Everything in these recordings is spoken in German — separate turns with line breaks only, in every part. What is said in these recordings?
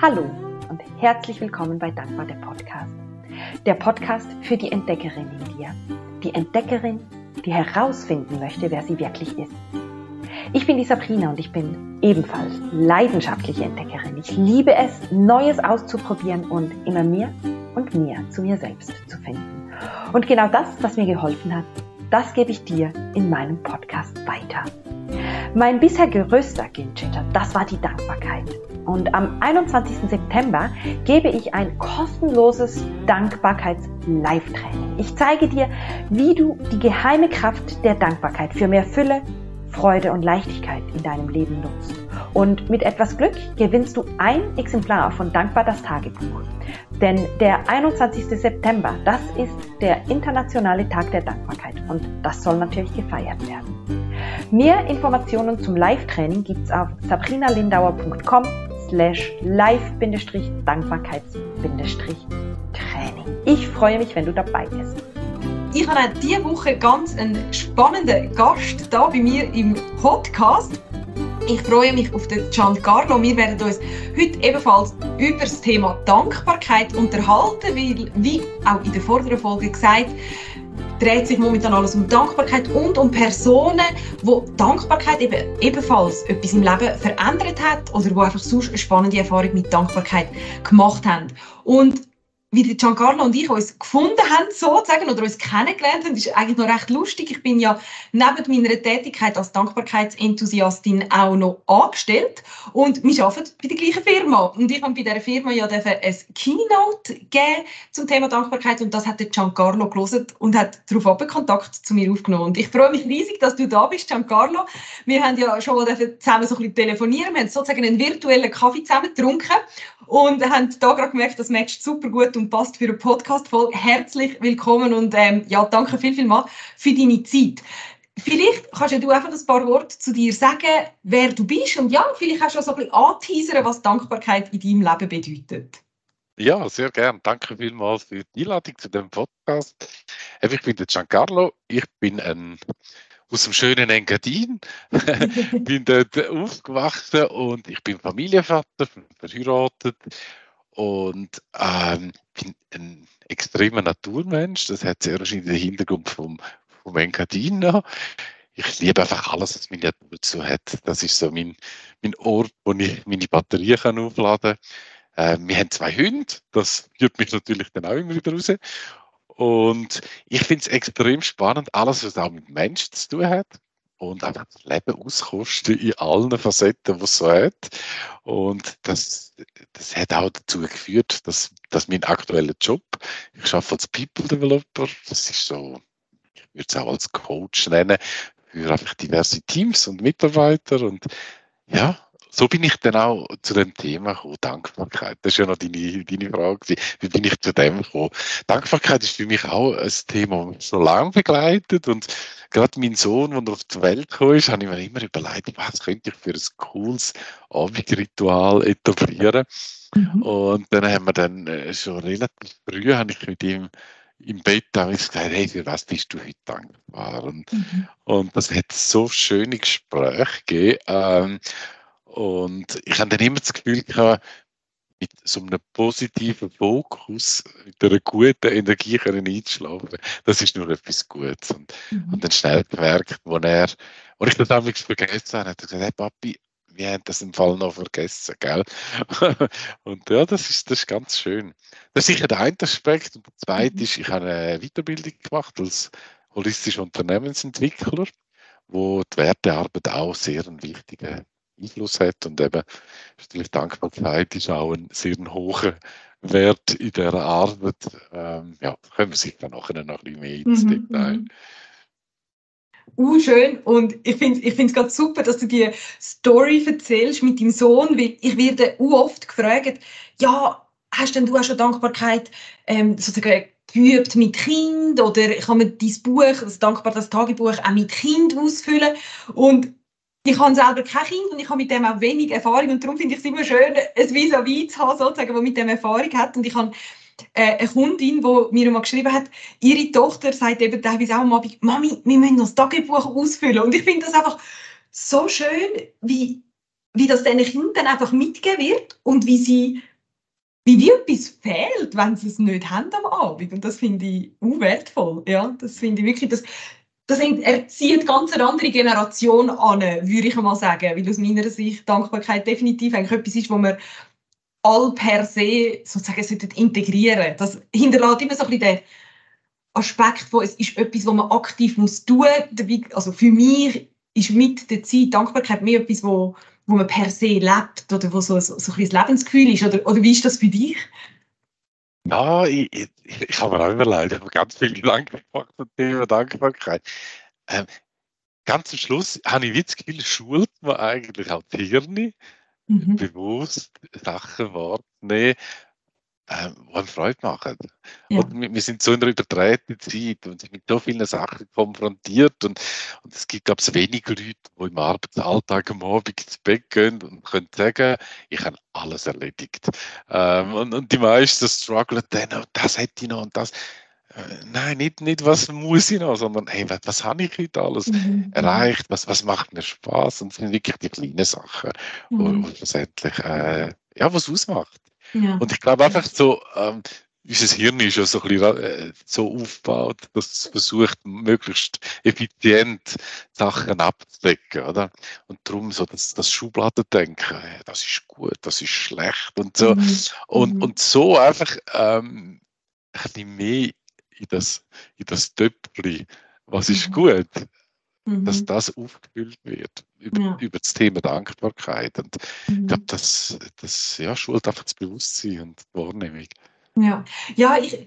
Hallo und herzlich willkommen bei Dankbar der Podcast. Der Podcast für die Entdeckerin in dir. Die Entdeckerin, die herausfinden möchte, wer sie wirklich ist. Ich bin die Sabrina und ich bin ebenfalls leidenschaftliche Entdeckerin. Ich liebe es, Neues auszuprobieren und immer mehr und mehr zu mir selbst zu finden. Und genau das, was mir geholfen hat, das gebe ich dir in meinem Podcast weiter. Mein bisher größter Gamechanger, das war die Dankbarkeit. Und am 21. September gebe ich ein kostenloses Dankbarkeits-Live-Training. Ich zeige dir, wie du die geheime Kraft der Dankbarkeit für mehr Fülle, Freude und Leichtigkeit in deinem Leben nutzt. Und mit etwas Glück gewinnst du ein Exemplar von Dankbar das Tagebuch. Denn der 21. September, das ist der internationale Tag der Dankbarkeit und das soll natürlich gefeiert werden. Mehr Informationen zum Live-Training gibt's auf sabrinalindauer.com slash live-dankbarkeits-training. Ich freue mich, wenn du dabei bist.
Ich habe diese Woche ganz einen spannenden Gast da bei mir im Podcast. Ich freue mich auf den Giancarlo. Wir werden uns heute ebenfalls über das Thema Dankbarkeit unterhalten, weil, wie auch in der vorderen Folge gesagt, dreht sich momentan alles um Dankbarkeit und um Personen, wo Dankbarkeit eben ebenfalls etwas im Leben verändert hat oder wo einfach sonst eine spannende Erfahrung mit Dankbarkeit gemacht haben. Und wie Giancarlo und ich uns gefunden haben, sozusagen, oder uns kennengelernt haben, ist eigentlich noch recht lustig. Ich bin ja neben meiner Tätigkeit als Dankbarkeitsenthusiastin auch noch angestellt und wir arbeiten bei der gleichen Firma. Und ich habe bei dieser Firma ja ein Keynote gegeben zum Thema Dankbarkeit und das hat Giancarlo gelesen und hat darauf Kontakt zu mir aufgenommen. Und ich freue mich riesig, dass du da bist, Giancarlo. Wir haben ja schon mal zusammen so ein bisschen telefonieren. Wir haben sozusagen einen virtuellen Kaffee zusammen getrunken und haben da gerade gemerkt, das matcht super gut und passt für eine Podcast-Folge. Herzlich willkommen und ähm, ja, danke viel, viel mal für deine Zeit. Vielleicht kannst du einfach ein paar Worte zu dir sagen, wer du bist und ja, vielleicht kannst du auch so ein bisschen anteasern, was Dankbarkeit in deinem Leben bedeutet.
Ja, sehr gern. Danke vielmals für die Einladung zu dem Podcast. Ich bin der Giancarlo. Ich bin ein aus dem schönen Engadin. bin dort aufgewachsen und ich bin Familienvater, verheiratet und ähm, bin ein extremer Naturmensch. Das hat sehr wahrscheinlich den Hintergrund vom, vom Engadin. Ich liebe einfach alles, was meine Natur dazu hat. Das ist so mein, mein Ort, wo ich meine Batterie kann aufladen kann. Äh, wir haben zwei Hunde, das führt mich natürlich dann auch immer wieder raus. Und ich finde es extrem spannend, alles, was auch mit Menschen zu tun hat und einfach das Leben auskosten in allen Facetten, die es so hat. Und das, das hat auch dazu geführt, dass, dass mein aktueller Job, ich arbeite als People Developer, das ist so, ich würde es auch als Coach nennen, für einfach diverse Teams und Mitarbeiter und ja, so bin ich dann auch zu dem Thema gekommen, Dankbarkeit. Das ist ja noch deine, deine Frage. Wie bin ich zu dem gekommen? Dankbarkeit ist für mich auch ein Thema, das mich schon lange begleitet und gerade mein Sohn, als er auf die Welt kam, ist, habe ich mir immer überlegt, was könnte ich für ein cooles Abendritual etablieren. Mhm. Und dann haben wir dann äh, schon relativ früh, habe ich mit ihm im Bett habe ich gesagt, hey, für was bist du heute dankbar? Und, mhm. und das hat so schöne Gespräche gegeben. Ähm, und ich habe dann immer das Gefühl gehabt, mit so einem positiven Fokus, mit einer guten Energie können einzuschlafen. Das ist nur etwas Gutes. Und, mhm. und dann schnell gemerkt, wo er, wo ich das damals vergessen habe, hat er gesagt, hey Papi, wir haben das im Fall noch vergessen, gell? und ja, das ist, das ist ganz schön. Das ist sicher der eine Aspekt. Und der zweite mhm. ist, ich habe eine Weiterbildung gemacht als holistischer Unternehmensentwickler, wo die Wertearbeit auch sehr ein wichtiger Einfluss hat. Und eben natürlich Dankbarkeit ist auch ein sehr hoher Wert in dieser Arbeit. Ähm, ja, können wir sich dann nachher noch ein bisschen mehr ins mhm. Detail.
Mhm. Uh, schön. Und ich finde es ich gerade super, dass du die Story erzählst mit deinem Sohn, weil ich werde uh, oft gefragt, ja, hast denn du auch schon Dankbarkeit ähm, sozusagen geübt mit Kind oder kann man dein Buch, das Dankbar das Tagebuch, auch mit Kind ausfüllen? Und ich habe selber kein Kind und ich habe mit dem auch wenig Erfahrung und darum finde ich es immer schön, ein vis-à-vis zu haben, sozusagen, das mit dem Erfahrung hat und ich habe äh, eine Kundin, die mir mal geschrieben hat, ihre Tochter sagt eben teilweise auch am Abend, Mami, wir müssen das Tagebuch ausfüllen und ich finde das einfach so schön, wie wie das diesen Kindern einfach mitgegeben wird und wie sie wie, wie etwas fehlt, wenn sie es nicht haben am Abend. Und das finde ich wertvoll. Ja, das finde ich wirklich, das, das erzieht ganz eine andere Generation an, würde ich mal sagen. Weil aus meiner Sicht Dankbarkeit definitiv eigentlich etwas ist, wo man all per se sozusagen integrieren Das hinterlässt immer so ein bisschen den Aspekt von, es ist etwas, was man aktiv muss tun muss. Also für mich ist mit der Zeit Dankbarkeit mehr etwas, wo, wo man per se lebt oder wo so, so, so ein Lebensgefühl ist. Oder, oder wie ist das für dich?
Ja, ich, ich, ich habe mir auch überlegt, ich habe ganz viel Gedanken gemacht zum Thema Dankbarkeit. Ähm, ganz am Schluss habe ich Gefühl, schult man eigentlich auch die Hirne, mhm. bewusst Sachen wahrzunehmen, die einem Freude machen. Ja. wir, wir, sind so in einer überdrehten Zeit und sind mit so vielen Sachen konfrontiert und, und es gibt, glaube ich, wenig Leute, die im Arbeitsalltag am Abend ins Bett gehen und können sagen, ich habe alles erledigt. Ähm, und, und die meisten strugglen dann, oh, das hätte ich noch und das. Äh, nein, nicht, nicht was muss ich noch, sondern hey, was, was habe ich heute alles mhm. erreicht, was, was macht mir Spaß und es sind wirklich die kleinen Sachen, mhm. wo, wo schlussendlich äh, ja, was ausmacht. Ja. Und ich glaube einfach so, ähm, unser Hirn ist ja so, ein bisschen, äh, so aufgebaut, dass es versucht, möglichst effizient Sachen abzudecken, oder? Und darum so das, das Schubladendenken, das ist gut, das ist schlecht und so. Mhm. Und, mhm. und so einfach ähm, ein bisschen mehr in das, in das Töpfchen, was ist mhm. gut, mhm. dass das aufgefüllt wird über, ja. über das Thema Dankbarkeit. Und mhm. ich glaube, das, das ja, schult einfach das Bewusstsein und die Wahrnehmung.
Ja, ja ich,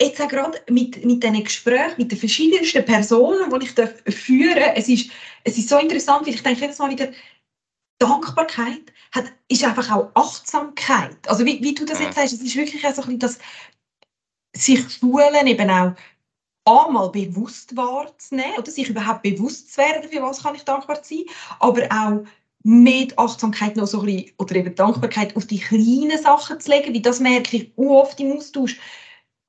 jetzt auch gerade mit, mit diesen Gesprächen mit den verschiedensten Personen, die ich darf führen es ist, es ist so interessant, weil ich denke jedes Mal wieder, Dankbarkeit hat, ist einfach auch Achtsamkeit. Also wie, wie du das jetzt sagst, es ist wirklich so ein bisschen das sich schulen, eben auch einmal bewusst wahrzunehmen oder sich überhaupt bewusst zu werden, für was kann ich dankbar sein, aber auch mit Achtsamkeit noch so ein bisschen, oder eben Dankbarkeit auf die kleinen Sachen zu legen, wie das merke ich oft im Austausch.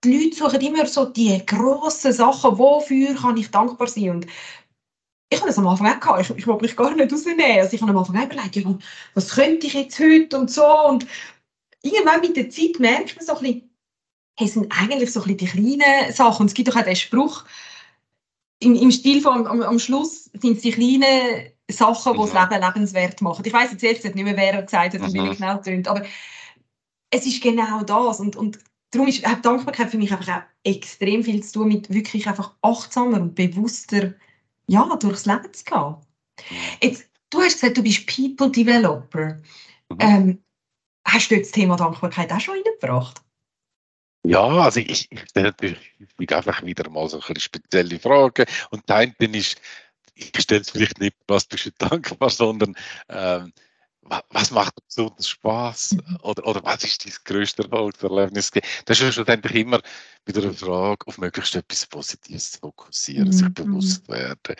Die Leute suchen immer so die grossen Sachen, wofür kann ich dankbar sein und ich habe das am Anfang auch gehabt. Ich, ich wollte mich gar nicht rausnehmen. Also ich habe am Anfang auch überlegt, ja, was könnte ich jetzt heute und so. Und irgendwann mit der Zeit merkt man so ein bisschen, hey, sind eigentlich so ein bisschen die kleinen Sachen. Und es gibt doch auch den Spruch, im, im Stil von am, am Schluss sind es die kleinen Sachen, die das Leben lebenswert machen. Ich weiß jetzt ehrlich gesagt nicht mehr, wer gesagt hat und wie genau tönt, aber es ist genau das. Und, und darum ist hat Dankbarkeit für mich einfach auch extrem viel zu tun mit wirklich einfach achtsamer und bewusster ja, durchs Leben zu gehen. Jetzt, du hast gesagt, du bist People Developer. Mhm. Ähm, hast du das Thema Dankbarkeit auch schon reingebracht?
Ja, also ich, ich stelle natürlich einfach wieder mal so ein spezielle Fragen. Und die eine ist, ich stelle es vielleicht nicht, was bist du dankbar, sondern ähm, was macht besonders Spaß mhm. oder, oder was ist dein größte Erfolgserlebnis? Das ist schlussendlich immer wieder eine Frage, auf möglichst etwas Positives zu fokussieren, mhm. sich bewusst mhm. werden.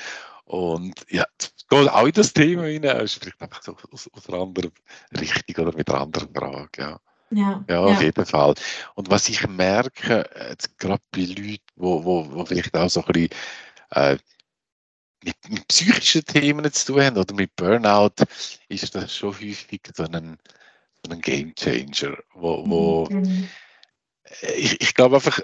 Und ja, geht auch in das Thema rein, ist vielleicht einfach so aus, aus einer anderen Richtung oder mit einer anderen Frage. Ja. Ja, ja, auf ja. jeden Fall. Und was ich merke, jetzt gerade bei Leuten, wo, wo, wo vielleicht auch so ein bisschen äh, mit, mit, psychischen Themen zu tun haben oder mit Burnout, ist das schon häufig so ein, so ein Game Changer, wo, wo mhm. ich, ich glaube einfach,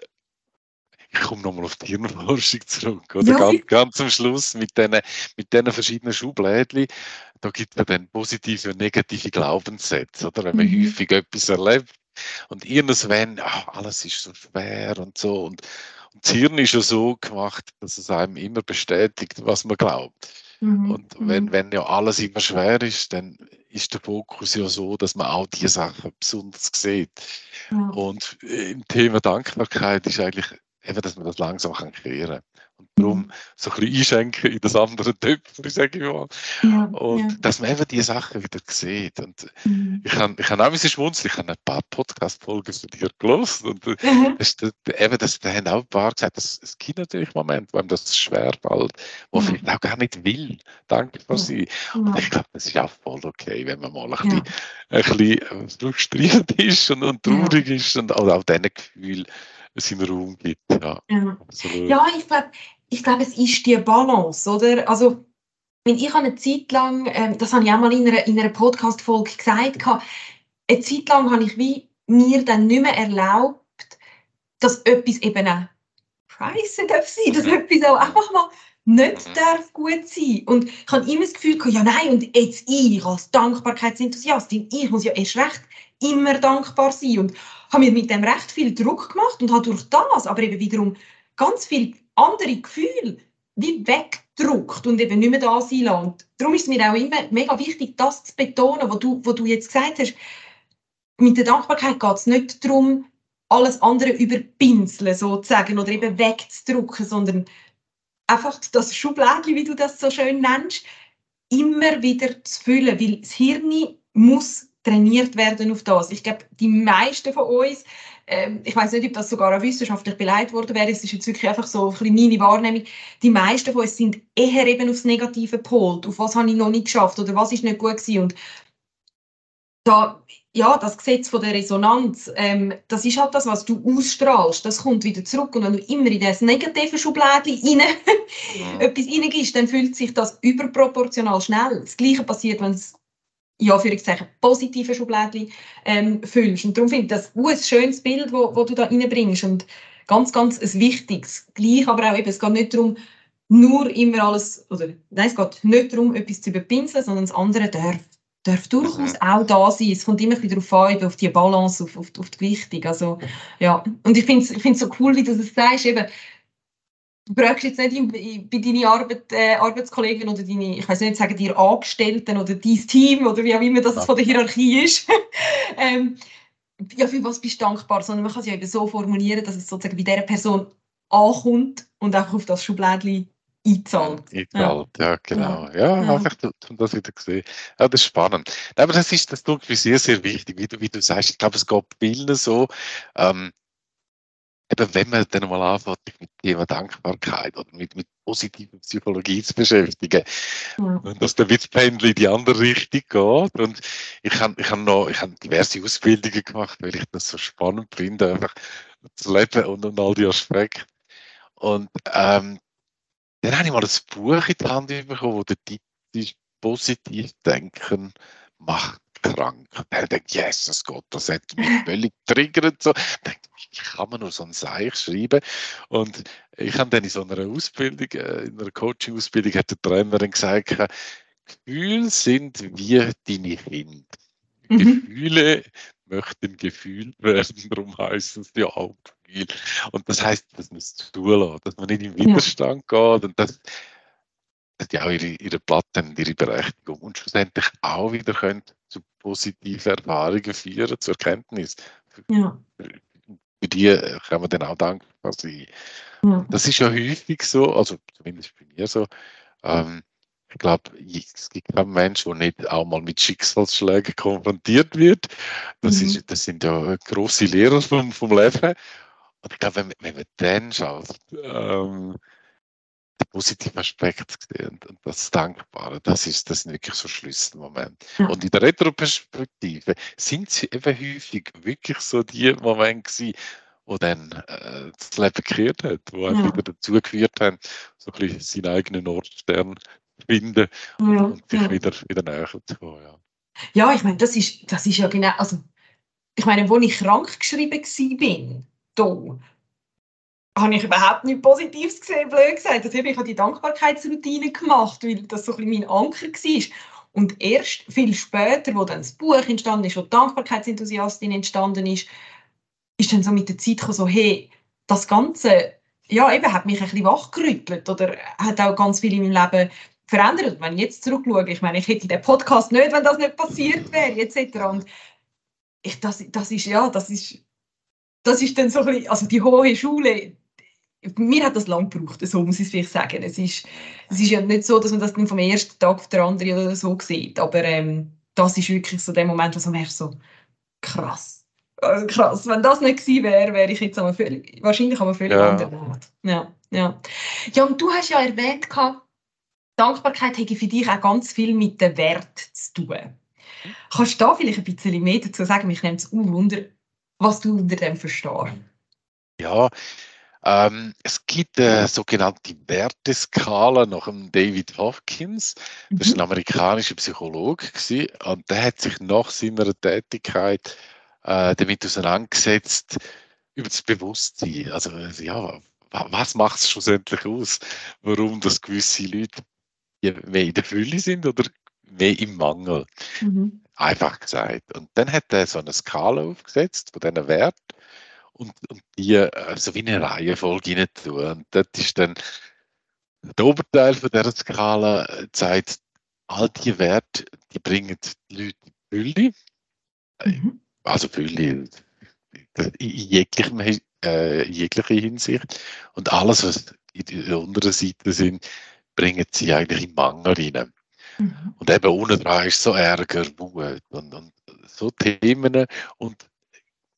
ich komme nochmal auf die Hirnforschung zurück, oder? Ja. Ganz, ganz am Schluss mit diesen mit den verschiedenen Schublädchen da gibt es dann positive und negative Glaubenssätze, oder? Wenn man mhm. häufig etwas erlebt und irgendwann, ach, alles ist so schwer und so. Und, und das Hirn ist ja so gemacht, dass es einem immer bestätigt, was man glaubt. Mhm. Und wenn, mhm. wenn ja alles immer schwer ist, dann ist der Fokus ja so, dass man auch die Sachen besonders sieht. Ja. Und im Thema Dankbarkeit ist eigentlich eben, dass man das langsam kann kreieren kann. Und darum mhm. so ein bisschen einschenken in das andere Töpfchen, sage ich mal. Ja, und ja. dass man eben diese Sachen wieder sieht. Und mhm. ich habe ich hab auch ein bisschen schmunzeln, ich habe ein paar Podcast-Folgen von dir gelesen. Und mhm. das, eben, das, da haben auch ein paar gesagt, es gibt natürlich Momente, wo einem das schwer fällt, wo mhm. vielleicht auch gar nicht will, dankbar sein. Und ich glaube, das ist auch voll okay, wenn man mal ein bisschen, ein bisschen äh, frustriert ist und, und traurig ist und also auch diesen Gefühl seinen Raum gibt. Ja,
ja. ja ich glaube, ich glaub, es ist die Balance, oder? Also, ich habe eine Zeit lang, ähm, das habe ich auch mal in einer, in einer Podcast-Folge gesagt, eine Zeit lang habe ich wie mir dann nicht mehr erlaubt, dass etwas eben auch scheiße darf sein, dass etwas auch einfach mal nicht mhm. darf gut sein. Und ich habe immer das Gefühl, ja nein, und jetzt ich als Dankbarkeitsenthusiastin, ich muss ja erst recht immer dankbar sein. Und habe mir mit dem recht viel Druck gemacht und habe durch das aber eben wiederum ganz viele andere Gefühle wie weggedruckt und eben nicht mehr da sein lassen. darum ist es mir auch immer mega wichtig, das zu betonen, was du, was du jetzt gesagt hast. Mit der Dankbarkeit geht es nicht darum, alles andere überpinseln sozusagen oder eben wegzudrucken, sondern einfach das Schublädchen, wie du das so schön nennst, immer wieder zu füllen, weil das Hirn muss trainiert werden auf das. Ich glaube, die meisten von uns, ähm, ich weiß nicht, ob das sogar wissenschaftlich beleidigt worden wäre, es ist jetzt wirklich einfach so ein bisschen meine Wahrnehmung, die meisten von uns sind eher eben aufs Negative gepolt, auf was habe ich noch nicht geschafft oder was ist nicht gut gewesen und da ja, das Gesetz von der Resonanz, ähm, das ist halt das, was du ausstrahlst, das kommt wieder zurück. Und wenn du immer in das negative Schublädchen rein, ja. etwas reingibst, dann fühlt sich das überproportional schnell. Das Gleiche passiert, wenn es ja, für positive Schublädchen ähm, füllst. Und darum finde ich das ein schönes Bild, wo, wo du da reinbringst. Und ganz, ganz ein wichtiges. Gleich aber auch eben, es geht nicht darum, nur immer alles, oder nein, es geht nicht darum, etwas zu überpinseln, sondern das andere darf darf durchaus mhm. auch da sein. Es kommt immer wieder darauf an, auf die Balance, auf, auf, auf die Gewichtung. Also, ja. Und ich finde es ich so cool, wie du das sagst. Eben, du brauchst jetzt nicht bei deinen Arbeit, äh, Arbeitskollegen oder deine, ich weiß nicht, sagen dir Angestellten oder dein Team oder wie auch immer das ja. von der Hierarchie ist. ähm, ja, für was bist du dankbar? Sondern man kann es ja eben so formulieren, dass es sozusagen bei dieser Person ankommt und einfach auf das Schublädchen
Eingezahlt. Eingezahlt, ja. ja, genau. Ja, ja. einfach um das wieder gesehen. Ja, das ist spannend. Aber das ist, das mir sehr, sehr wichtig, wie du, wie du sagst. Ich glaube, es geht vielen so, ähm, eben wenn man dann mal anfängt, mit dem Thema Dankbarkeit oder mit, mit positiver Psychologie zu beschäftigen, ja. und dass der Witzpendel in die andere Richtung geht. Und ich habe ich hab noch ich hab diverse Ausbildungen gemacht, weil ich das so spannend finde, einfach zu leben und, und all die Aspekte. Und ähm, dann habe ich mal ein Buch in die Hand bekommen, wo der Titel ist Positiv denken macht krank. Und dann denkt yes, das Gott, das hat mich völlig triggert. So. Denkt, wie kann man nur so ein Seich schreiben? Und ich habe dann in so einer Ausbildung, äh, in einer Coaching-Ausbildung, hat der Trainerin gesagt, Gefühle sind wie deine Kinder. Mhm. Gefühle möchten gefühlt werden, darum heißen es ja auch Gefühl. Und das heißt, dass man es zulassen, dass man nicht im Widerstand ja. geht und das hat ja auch ihre, ihre Platte und ihre Berechtigung und schlussendlich auch wieder können zu positiven Erfahrungen führen, zur Erkenntnis. Ja. Für die kann man dann auch dankbar sein. Ja. Das ist ja häufig so, also zumindest bei mir so, ähm, ich glaube, es gibt keinen Menschen, der nicht auch mal mit Schicksalsschlägen konfrontiert wird. Das, mhm. ist, das sind ja große Lehrer vom, vom Leben. Und ich glaube, wenn, wenn man dann schaut, ähm, den positiven Aspekt sehen und das Dankbare, das, ist, das sind wirklich so Schlüsselmomente. Ja. Und in der Retroperspektive sind sie eben häufig wirklich so die Momente gewesen, wo dann äh, das Leben gekehrt hat, wo ja. wieder dazu geführt haben, so ein bisschen seinen eigenen Nordstern finden ja, und sich ja. wieder, wieder näher zu kommen. Ja.
ja, ich meine, das ist, das ist ja genau, also ich meine, wo ich krank geschrieben war, da habe ich überhaupt nichts Positives gesehen, blöd gesagt. Also ich habe die Dankbarkeitsroutine gemacht, weil das so ein bisschen mein Anker war. Und erst viel später, wo dann das Buch entstanden ist, wo die Dankbarkeitsenthusiastin entstanden ist, ist dann so mit der Zeit gekommen, so, hey, das Ganze, ja, eben, hat mich ein bisschen wachgerüttelt oder hat auch ganz viel in meinem Leben verändert. Und wenn ich jetzt zurückschaue, ich meine, ich hätte den Podcast nicht, wenn das nicht passiert wäre, etc. Und ich, das, das ist, ja, das ist, das ist dann so ein bisschen, also die hohe Schule, mir hat das lang gebraucht, so muss ich es vielleicht sagen. Es ist, es ist ja nicht so, dass man das dann vom ersten Tag auf den anderen oder so sieht, aber ähm, das ist wirklich so der Moment, wo man so krass, also krass. Wenn das nicht gewesen wäre, wäre ich jetzt völlig, wahrscheinlich aber völlig ja. anderer Ort. Ja, ja. ja, und du hast ja erwähnt, Dankbarkeit hätte für dich auch ganz viel mit dem Wert zu tun. Kannst du da vielleicht ein bisschen mehr dazu sagen? Mich nimmt es Wunder, was du unter dem verstehst.
Ja, Ähm, es gibt eine sogenannte Werteskala nach dem David Hopkins. Das ist ein mhm. amerikanischer Psychologe gewesen, und der hat sich nach seiner Tätigkeit äh, damit auseinandergesetzt über das Bewusstsein. Also ja, was macht es schlussendlich aus, warum das gewisse Leute mehr in der Fülle sind oder mehr im Mangel? Mhm. Einfach gesagt. Und dann hat er so eine Skala aufgesetzt von diesen Werten und, und die äh, so wie eine Reihenfolge rein tun. Und das ist dann der Oberteil von dieser Skala äh, zeigt, all die Werte, die bringen die Leute Fülle. Mhm. Also Fülle in, jeglichem, äh, in jeglicher Hinsicht. Und alles, was in der unteren Seite sind, bringen sie eigentlich in Mangel rein. Mhm. Und eben unten dran ist so Ärger, Wut und, und so Themen. Und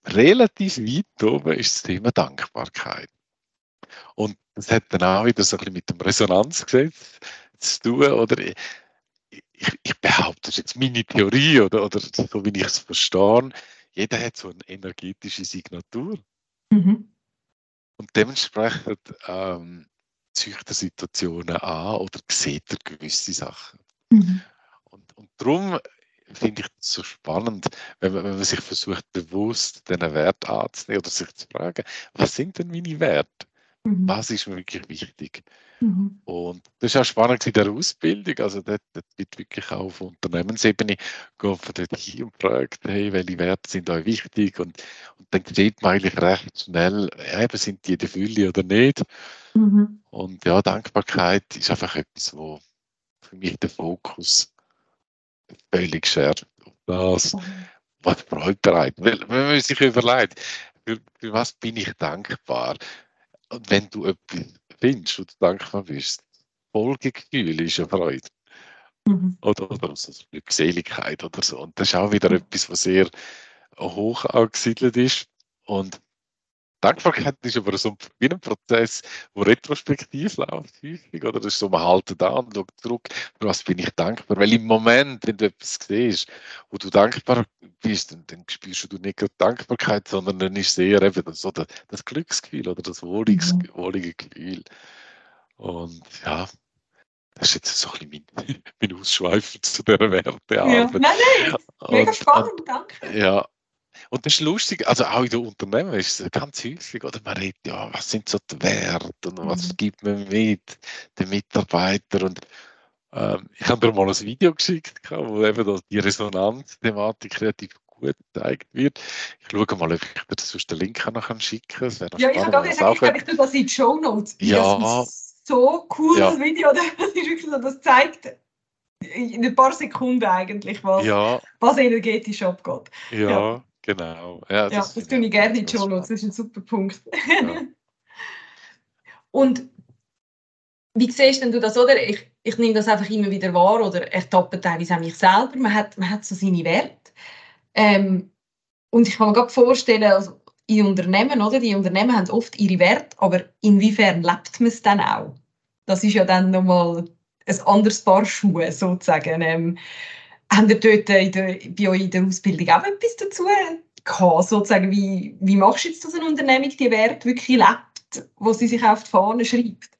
relativ weit oben ist das Thema Dankbarkeit. Und das hat dann auch wieder so ein bisschen mit dem Resonanzgesetz zu tun. Oder ich, ich behaupte, das ist jetzt meine Theorie oder, oder so wie ich es verstehe. Jeder hat so eine energetische Signatur. Mhm. Und dementsprechend ähm, zieht er Situationen an oder sieht er gewisse Sachen. Mhm. Und, und darum finde ich so spannend, wenn man, wenn man sich versucht, bewusst diesen Wert anzunehmen oder sich zu fragen, was sind denn meine Werte? Mhm. Was ist mir wirklich wichtig? Mhm. Und das ist auch spannend in der Ausbildung. Also, dort, dort wird wirklich auch auf Unternehmensebene geht von dort hin und fragt, hey, welche Werte sind euch wichtig? Und, und dann sieht man eigentlich recht schnell, eben, sind die der Fülle oder nicht? Mhm. Und ja, Dankbarkeit ist einfach etwas, wo für mich der Fokus völlig schärft auf das, was Freude bereitet. Weil, wenn man sich überlegt, für, für, was bin ich dankbar? Und wenn du etwas findest, wo du dankbar bist, Folgegefühl ist eine Freude. Mhm. Oder, oder so Glückseligkeit oder so. Und das ist auch wieder mhm. etwas, was sehr hoch angesiedelt ist. Und Dankbarkeit ist aber so wie ein Prozess, der retrospektiv läuft, häufig. Oder das ist so, man hält da und schaut zurück, für was bin ich dankbar. Weil im Moment, wenn du etwas siehst, wo du dankbar bist, dann, dann spürst du nicht gerade Dankbarkeit, sondern dann ist es eher eben so das, das Glücksgefühl oder das wohliges, mhm. wohlige Gefühl. Und ja, das ist jetzt so ein bisschen mein, mein Ausschweifen zu dieser Wertearbeit.
Ja. Nein, nein, mega spannend, danke.
Ja, und das ist lustig, also auch in den Unternehmen ist es ganz häufig, oder man redet, ja, was sind so die Werte und was mhm. gibt man mit den Mitarbeitern und ähm, ich habe dir mal ein Video geschickt, wo eben die Resonanzthematik relativ gut gezeigt wird. Ich schaue mal, ob ich dir sonst den Link nachher schicken kann.
Ja, ich habe gerade gesagt, ich, glaube, ich tue das in die Show Notes.
Ja. Das
ist so cool, ja. das Video. Das ist wirklich so, das zeigt in ein paar Sekunden eigentlich, was,
ja.
was energetisch abgeht.
Ja. ja. Genau. Ja,
das, ja, das tue ich gerne in die Show. Das ist ein super Punkt. Ja. Und wie siehst denn du das, oder? Ich, ich nehme das einfach immer wieder wahr oder ertappe teilweise auch mich selber. Man hat, man hat so seine Werte. Ähm, und ich kann mir gerade vorstellen, also in Unternehmen, oder? Die Unternehmen haben oft ihre Werte, aber inwiefern lebt man es dann auch? Das ist ja dann nochmal ein anderes Paar Schuhe, sozusagen. Ähm, Habt ihr dort in der, bei euch in der Ausbildung auch etwas dazu gehabt? Sozusagen, wie, wie machst du jetzt, dass eine Unternehmung die Werte wirklich lebt, wo sie sich auf die Fahne schreibt?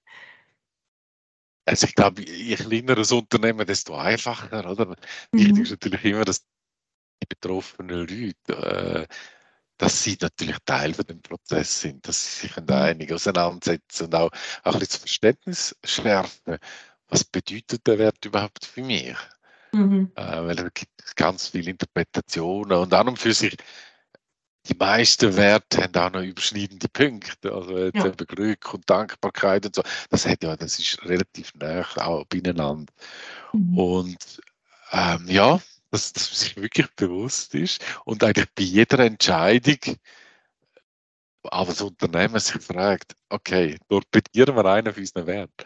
Also ich glaube, je kleiner das Unternehmen, desto einfacher. Oder? Mhm. Wichtig ist natürlich immer, dass die betroffenen Leute, äh, dass sie natürlich Teil von dem Prozess sind, dass sie sich mhm. einig auseinandersetzen und auch, auch ein bisschen das Verständnis schärfen. Was bedeutet der Wert überhaupt für mich? Mhm. Äh, weil es gibt ganz viele Interpretationen und an und für sich die meisten Werte haben auch noch überschneidende Punkte. Also jetzt ja. eben Glück und Dankbarkeit und so. Das hat ja, das ist relativ nah auch beieinander. Mhm. Und ähm, ja, dass, dass man sich wirklich bewusst ist und eigentlich bei jeder Entscheidung aber das Unternehmen sich fragt, okay, torpedieren wir einen von unseren Werten.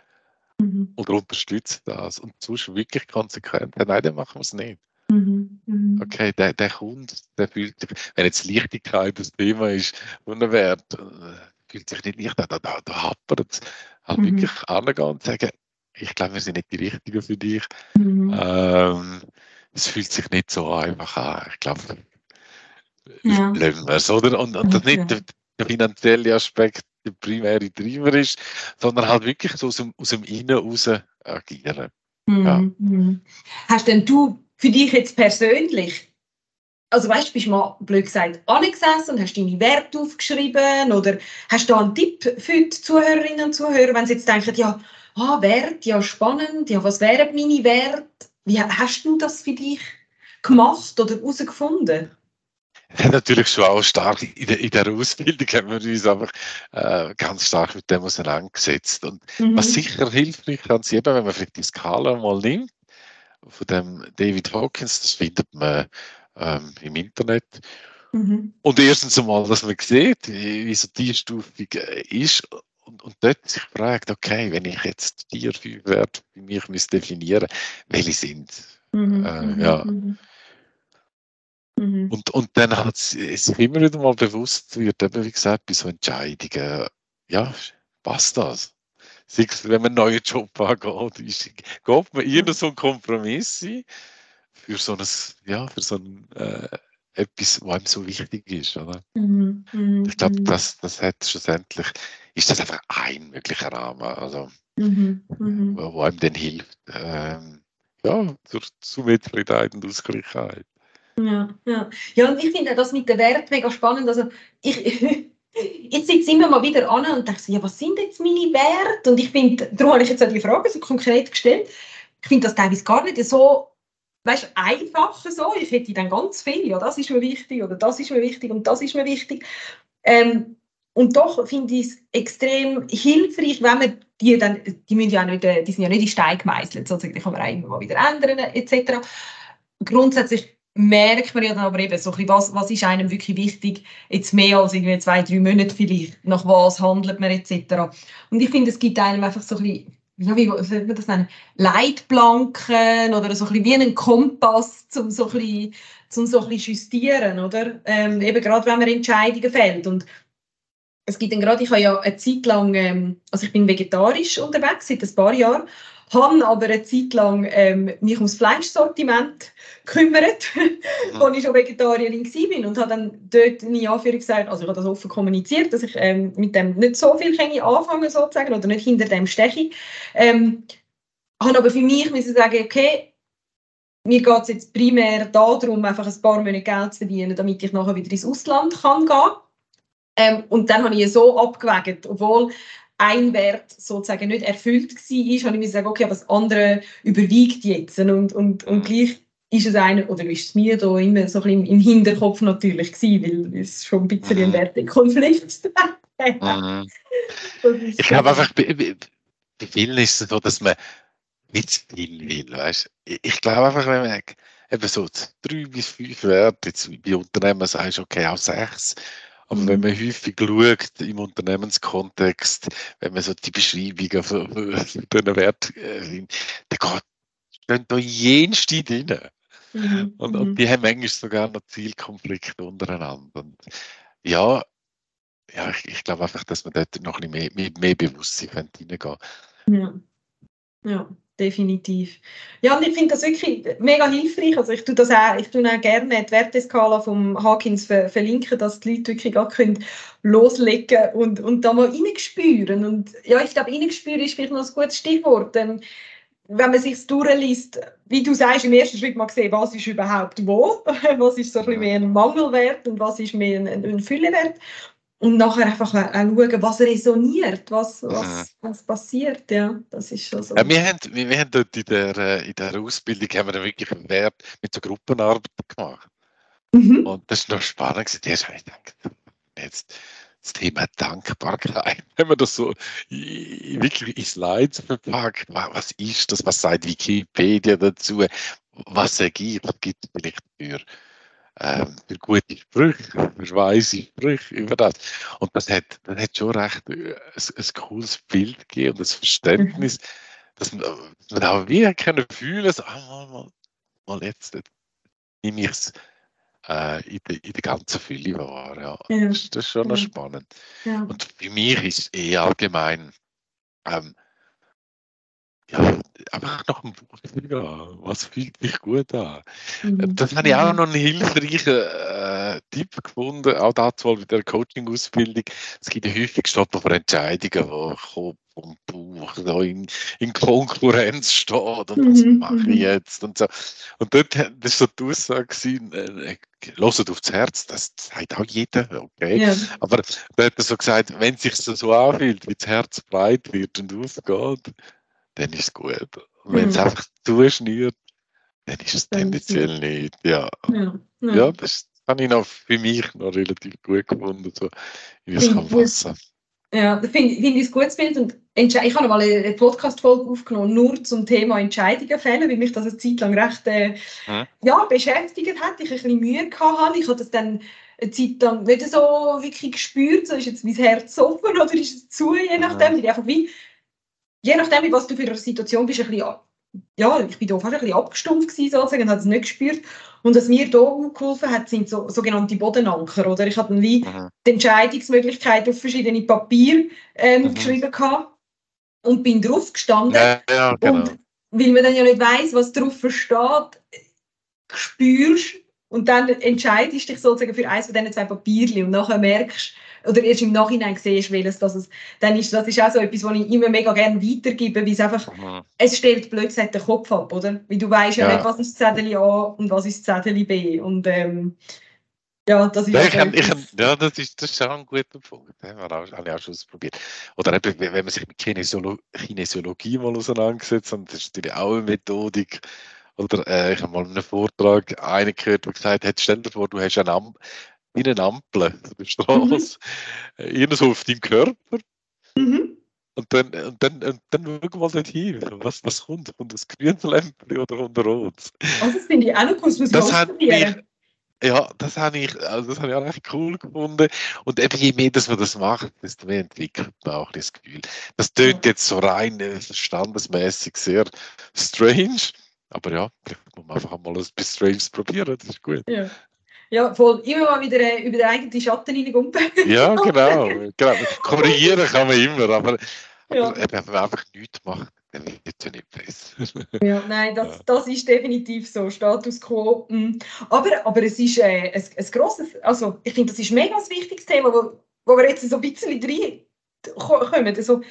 Mhm. Oder unterstützt das. Und sonst wirklich konsequent, nein, dann machen wir es nicht. Mhm. Mhm. Okay, der, der Kunde, der fühlt sich, wenn jetzt Lichtigkeit das Thema ist, wunderwert, äh, fühlt sich nicht leicht, da, da, da hapert es. Mhm. wirklich angehen und sagen, ich glaube, wir sind nicht die Richtigen für dich. Mhm. Ähm, es fühlt sich nicht so einfach an. Ich glaube, ja. lassen wir es, oder? Und, und okay. nicht der, der finanzielle Aspekt der primäre Treiber ist, sondern halt wirklich so aus dem, aus dem Innen raus agieren.
Mhm. Ja. Mhm. Hast denn du für dich jetzt persönlich, also weißt du, bist du mal blöd gesagt angesessen und hast deine Werte aufgeschrieben oder hast du da einen Tipp für die Zuhörerinnen und Zuhörer, wenn sie jetzt denken, ja, ah, Wert, ja spannend, ja, was wären meine Werte? Wie hast du das für dich gemacht oder herausgefunden?
Natürlich schon auch stark in der, in der Ausbildung haben wir uns einfach äh, ganz stark mit dem auseinandergesetzt. Und mhm. was sicher hilfreich kann es eben, wenn man vielleicht die Skala mal nimmt, von dem David Hawkins, das findet man ähm, im Internet. Mhm. Und erstens einmal, dass man sieht, wie, wie so die Stufung äh, ist und, und dort sich fragt, okay, wenn ich jetzt vier, fünf Werte bei mir definieren welche sind. Mhm. Äh, mhm. ja. Mhm. Mhm. Und, und dann hat es sich immer wieder mal bewusst wird, eben wie gesagt, bei so Entscheidungen, ja, passt das? Sei wenn man einen neuen Job angeht, ist, geht man irgend so einen Kompromiss ein für so ein, ja, für so ein, äh, etwas, was einem so wichtig ist, oder? Mhm. Mhm. Ich glaube, mhm. das, das hat schlussendlich, ist das einfach ein möglicher Rahmen, also, mhm. Wo, wo, einem dann hilft, ähm, ja, zur Symmetrie und Ausgleichheit.
Ja, ja. ja, und ich finde das mit dem Wert mega spannend. Also ich, ich sitze immer mal wieder an und denke so, ja, was sind jetzt meine Werte? Und ich finde, darum habe ich jetzt auch die Frage so konkret gestellt. Ich finde das teilweise gar nicht so, weißt, einfach so. Ich hätte dann ganz viel, ja, das ist mir wichtig oder das ist mir wichtig und das ist mir wichtig. Ähm, und doch finde ich es extrem hilfreich, wenn man die dann, die, müssen ja nicht, die sind ja nicht in Stein gemeißelt, sozusagen, die kann man auch immer mal wieder ändern, etc. Grundsätzlich merkt man ja dann aber eben so ein bisschen, was, was ist einem wirklich wichtig, jetzt mehr als irgendwie zwei, drei Monate vielleicht, nach was handelt man etc. Und ich finde, es gibt einem einfach so ein bisschen, ja, wie soll man das nennen, Leitplanken oder so ein bisschen wie einen Kompass, um so ein bisschen, zum so ein bisschen justieren, oder? Ähm, eben gerade, wenn man Entscheidungen fällt. Und es gibt dann gerade, ich habe ja eine Zeit lang, ähm, also ich bin vegetarisch unterwegs, seit ein paar Jahren habe aber eine Zeit lang ähm, mich ums Fleischsortiment gekümmert, mhm. als ich schon Vegetarierin war und habe dann dort in Anführung gesagt, also ich habe das offen kommuniziert, dass ich ähm, mit dem nicht so viel anfangen sozusagen oder nicht hinter dem steche. Ähm, habe aber für mich müssen sagen, okay, mir geht es jetzt primär darum, einfach ein paar Monate Geld zu verdienen, damit ich nachher wieder ins Ausland kann gehen ähm, und dann habe ich so abgewägt, obwohl ein Wert sozusagen nicht erfüllt war, habe ich mir gesagt, okay, aber das andere überwiegt jetzt. Und, und, und mhm. gleich ist es einer, oder ist es mir da immer so ein im Hinterkopf natürlich gewesen, weil es schon ein bisschen ein mhm. Wertekonflikt
mhm. Ich glaube einfach, bei, bei vielen ist es so, dass man nicht zu viel will, weißt? Ich glaube einfach, wenn man eben so drei bis fünf Werte, jetzt bei Unternehmen sagst, okay, auch sechs, aber wenn man häufig schaut im Unternehmenskontext, wenn man so die Beschreibungen von, diesen Werten äh, dann stehen da jenste drin. Mhm. Und, und, mhm. die haben manchmal sogar noch Zielkonflikte untereinander. Und ja, ja ich, ich glaube einfach, dass man dort noch ein bisschen mehr, mehr, mehr Bewusstsein reingehen könnte.
Ja. Ja definitiv. Ja, und ich finde das wirklich mega hilfreich. Also ich tue das auch, ich tue auch gerne die Werteskala vom Hawkins ver verlinken, dass die Leute wirklich auch können loslegen und, und da mal reinspüren. Und ja, ich glaube, reinspüren ist vielleicht noch ein gutes Stichwort. Denn wenn man sich durchliest, wie du sagst, im ersten Schritt mal sehen, was ist überhaupt wo, was ist so ein bisschen mehr ein Mangelwert und was ist mehr ein, ein Füllewert und nachher einfach schauen, was resoniert, was, was, mhm. was passiert. Ja, das ist schon so.
Ja, wir, haben, wir, haben dort in der, äh, in der Ausbildung haben wir wirklich einen Wert mit so Gruppenarbeit gemacht. Mhm. Und das ist noch spannend. Erst habe ich gedacht, jetzt das Thema Dankbarkeit, wenn man das so wirklich in Slides verpackt, was ist das, was sagt Wikipedia dazu, was ergibt, gibt es vielleicht für ähm, für gute Sprüche, für weise Sprüche über das. Und das hat, das hat schon recht äh, ein, ein cooles Bild gegeben und ein Verständnis, mhm. dass man, dass man auch wie können fühlen, so, ah, mal, mal, mal jetzt nehme ich es äh, in, der, in der ganzen Fülle wahr. Ja. ja. Das, das, ist schon ja. spannend. Ja. Und für mich ist es eh allgemein, ähm, ja, einfach nach dem gehen. Was fühlt mich gut an?
Mhm.
Das habe ich auch noch einen hilfreichen äh, Tipp gefunden, auch dazu bei der Coaching-Ausbildung. Es gibt ja häufig man vor Entscheidungen, wo Kopf und Bauch da in, in Konkurrenz steht und was
Mhm,
mache
mhm.
ich jetzt und so. Und dort war so die Aussage, gewesen, äh, hört aufs Herz, das sagt auch jeder, okay.
Ja.
Aber da hat er so gesagt, wenn es sich so, so anfühlt, wie das Herz breit wird und aufgeht, dann ist es gut. Wenn es
Mhm.
einfach zuschnürt, dann ist es tendenziell nicht. Ja,
Ja. Ja.
ja das habe ich noch für mich noch relativ gut gefunden, so, wie es kann fassen.
Ja, das finde find ich ein gutes Bild. Und ich habe mal eine Podcast-Folge aufgenommen, nur zum Thema Entscheidungen fällen, weil mich das eine Zeit lang recht äh,
Mhm.
ja, beschäftigt hat. Ich ein bisschen Mühe gehabt habe. Ich habe das dann eine Zeit lang nicht so wirklich gespürt, so ist jetzt mein Herz offen oder ist es zu, je nachdem. Weil ich Einfach wie, je nachdem, was du für eine Situation bist, ein bisschen, ja, ich bin da fast ein bisschen abgestumpft gewesen, sozusagen, und habe es nicht gespürt. Und was mir da auch geholfen hat, sind so, sogenannte Bodenanker. Oder? Ich habe dann wie
Mhm.
die Entscheidungsmöglichkeiten auf verschiedene Papier ähm,
Mhm.
geschrieben gehabt und bin drauf gestanden.
Ja, ja, genau.
Und weil man dann ja nicht weiß, was drauf steht, spürst und dann entscheidest dich sozusagen für eins von diesen zwei Papierchen und nachher merkst oder erst im Nachhinein siehst, welches das ist. Dann ist das ist auch so etwas, was ich immer mega gerne weitergebe, weil es einfach,
Mhm.
es stellt blöd gesagt den Kopf ab, oder? Weil du weißt ja,
Ja.
nicht, was ist Zettel A und was ist Zettel B und ähm, ja, das ist
Ja, ich ich ja, das ist, das ist auch ein guter Punkt. Auch, habe ich auch schon ausprobiert. Oder eben, wenn man sich mit Kinesiolo Kinesiologie mal auseinandersetzt, und das ist natürlich auch eine Methodik. Oder äh, ich habe mal in einem Vortrag einen gehört, der gesagt hat, stell dir vor, du hast eine, Am wie eine Ampel auf der Straße, mhm. so auf deinem Körper.
Mhm.
Und dann, und dann, und dann schau mal dort hin. Was, was kommt? Kommt das grüne Lämpchen oder kommt rotes?
Also das finde ich auch noch cool, ich
Das hat mich, ja, das habe ich, also das habe ich auch recht cool gefunden. Und eben je mehr, dass man das macht, desto mehr entwickelt man auch das Gefühl. Das tönt jetzt so rein äh, verstandesmäßig sehr strange. Aber ja, vielleicht muss man einfach mal ein bisschen Strange probieren, das ist gut.
Ja. Ja, voll. Immer mal wieder äh, über den eigenen Schatten reingumpen.
Ja, genau. genau. Korrigieren kann man immer, aber,
Ja.
aber eben, wenn man einfach nichts macht, dann wird es ja nicht besser.
Ja, nein, das, das ist definitiv so. Status quo. mm. Aber, aber es ist äh, ein, ein grosses, also ich finde, das ist ein mega ein wichtiges Thema, wo, wo wir jetzt so ein bisschen reinkommen. Also,